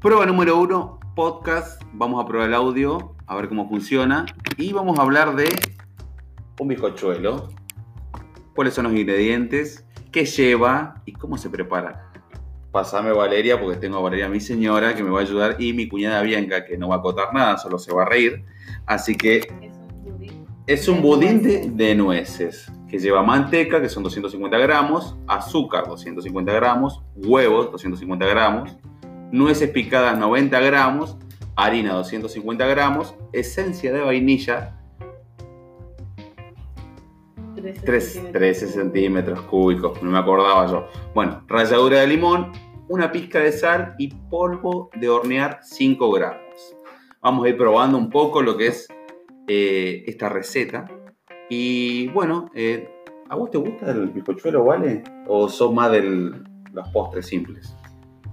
Prueba número uno, podcast. Vamos a probar el audio, a ver cómo funciona. Y vamos a hablar de un bizcochuelo. ¿Cuáles son los ingredientes? ¿Qué lleva? ¿Y cómo se prepara? Pásame Valeria, porque tengo a Valeria, mi señora, que me va a ayudar, y mi cuñada Bianca, que no va a acotar nada, solo se va a reír. Así que es un budín de, de nueces que lleva manteca, que son 250 gramos, azúcar, 250 gramos, huevos, 250 gramos, nueces picadas, 90 gramos, harina, 250 gramos, esencia de vainilla, 3, 13 centímetros cúbicos, no me acordaba yo. Bueno, ralladura de limón, una pizca de sal y polvo de hornear 5 gramos. Vamos a ir probando un poco lo que es eh, esta receta. Y bueno, eh, ¿a vos te gusta el bizcochuelo, vale? ¿O sos más de los postres simples?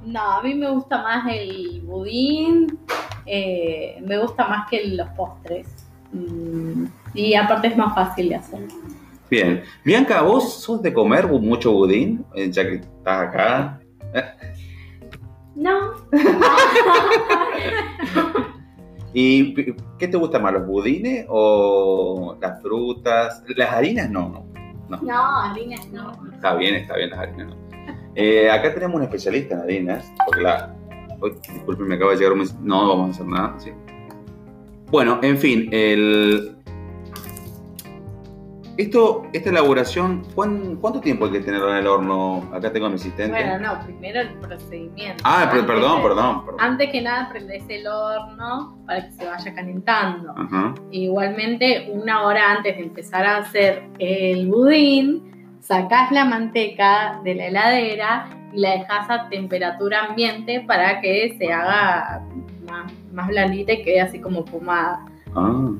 No, a mí me gusta más el budín, eh, me gusta más que los postres. Mm, y aparte es más fácil de hacer. Bien. Bianca, ¿vos sos de comer mucho budín? Eh, ya que estás acá. No. ¿Y qué te gusta más, los budines o las frutas? Las harinas no, no. No, no harinas no. Está bien, está bien las harinas no. Eh, acá tenemos un especialista en harinas, porque la... Uy, disculpen, me acaba de llegar un mensaje. No, vamos a hacer nada, sí. Bueno, en fin, el, esto, esta elaboración, ¿cuánto tiempo hay que tenerlo en el horno? Acá tengo a mi asistente. Bueno, no, primero el procedimiento. Ah, perdón, perdón, Antes que nada, prendes el horno para que se vaya calentando. Igualmente, una hora antes de empezar a hacer el budín, sacás la manteca de la heladera y la dejas a temperatura ambiente para que se haga más, más blandita y quede así como pomada. Ah.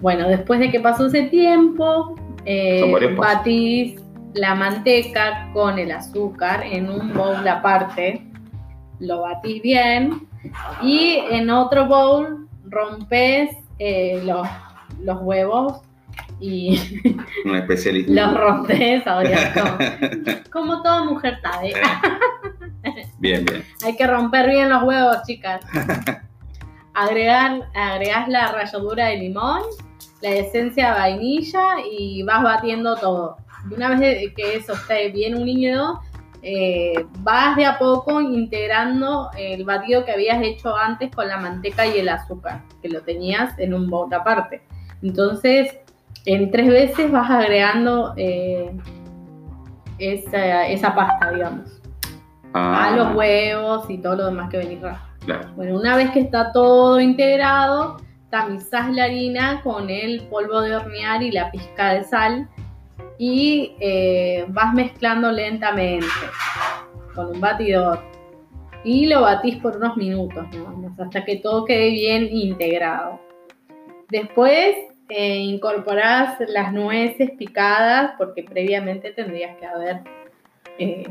Bueno, después de que pasó ese tiempo, eh, batís la manteca con el azúcar en un bowl aparte, lo batís bien y en otro bowl rompes eh, los, los, huevos y los rompes, como, como toda mujer sabe. Bien, bien. Hay que romper bien los huevos, chicas. Agregar, agregás la ralladura de limón la esencia de vainilla y vas batiendo todo. Y una vez que eso esté bien unido, eh, vas de a poco integrando el batido que habías hecho antes con la manteca y el azúcar, que lo tenías en un bote aparte. Entonces, en tres veces vas agregando eh, esa, pasta, digamos, a ah. los huevos y todo lo demás que venís. Bueno, una vez que está todo integrado, tamizás la harina con el polvo de hornear y la pizca de sal y eh, vas mezclando lentamente con un batidor y lo batís por unos minutos hasta que todo quede bien integrado. Después eh, incorporás las nueces picadas porque previamente tendrías que haber eh,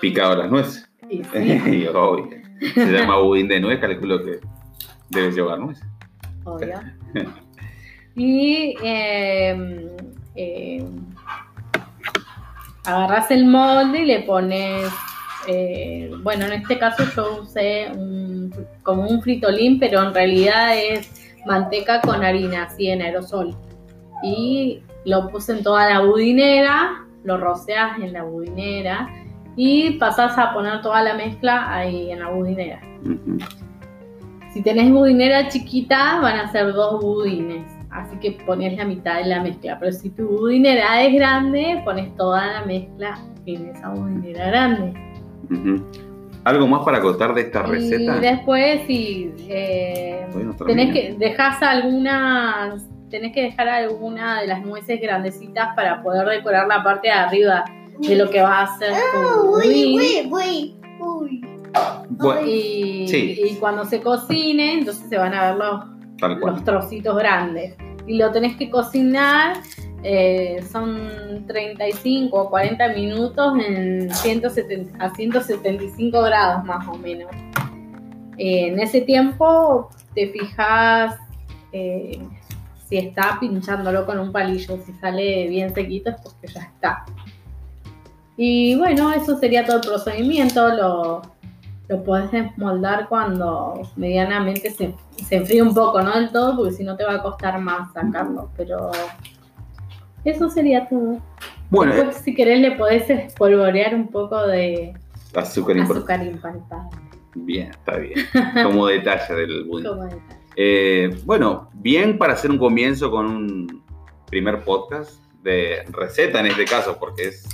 picado las nueces. Se llama budín de nuez, calculo que debes llevar nueces. y em, em, agarras el molde y le pones, eh, bueno, en este caso yo usé como un fritolín, pero en realidad es manteca con harina, así en aerosol. Y lo puse en toda la budinera, lo roceas en la budinera y pasas a poner toda la mezcla ahí en la budinera. Si tenés budinera chiquita, van a ser dos budines. Así que pones la mitad de la mezcla. Pero si tu budinera es grande, pones toda la mezcla en esa budinera grande. ¿Algo más para contar de esta receta? Y después, si eh, tenés que dejas algunas, tenés que dejar alguna de las nueces grandecitas para poder decorar la parte de arriba de lo que va a ser tu budín y, cuando se cocine, entonces se van a ver los, los trocitos grandes. Y lo tenés que cocinar, eh, son 35 o 40 minutos en 170, a 175 grados más o menos. En ese tiempo te fijas eh, si está pinchándolo con un palillo, si sale bien sequito es porque ya está. Y bueno, eso sería todo el procedimiento. Lo, lo podés desmoldar cuando medianamente se, se enfríe un poco, no del todo, porque si no te va a costar más sacarlo, pero eso sería todo. Bueno, Después, si querés le podés espolvorear un poco de azúcar, azúcar Bien, está bien. Como detalle del budín. Eh, bueno, bien para hacer un comienzo con un primer podcast de receta en este caso, porque es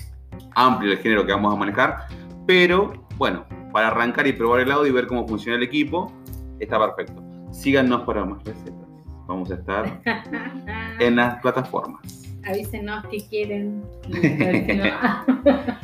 amplio el género que vamos a manejar. Pero bueno, para arrancar y probar el audio y ver cómo funciona el equipo, está perfecto. Síganos para más recetas. Vamos a estar en las plataformas. Avísenos que quieren.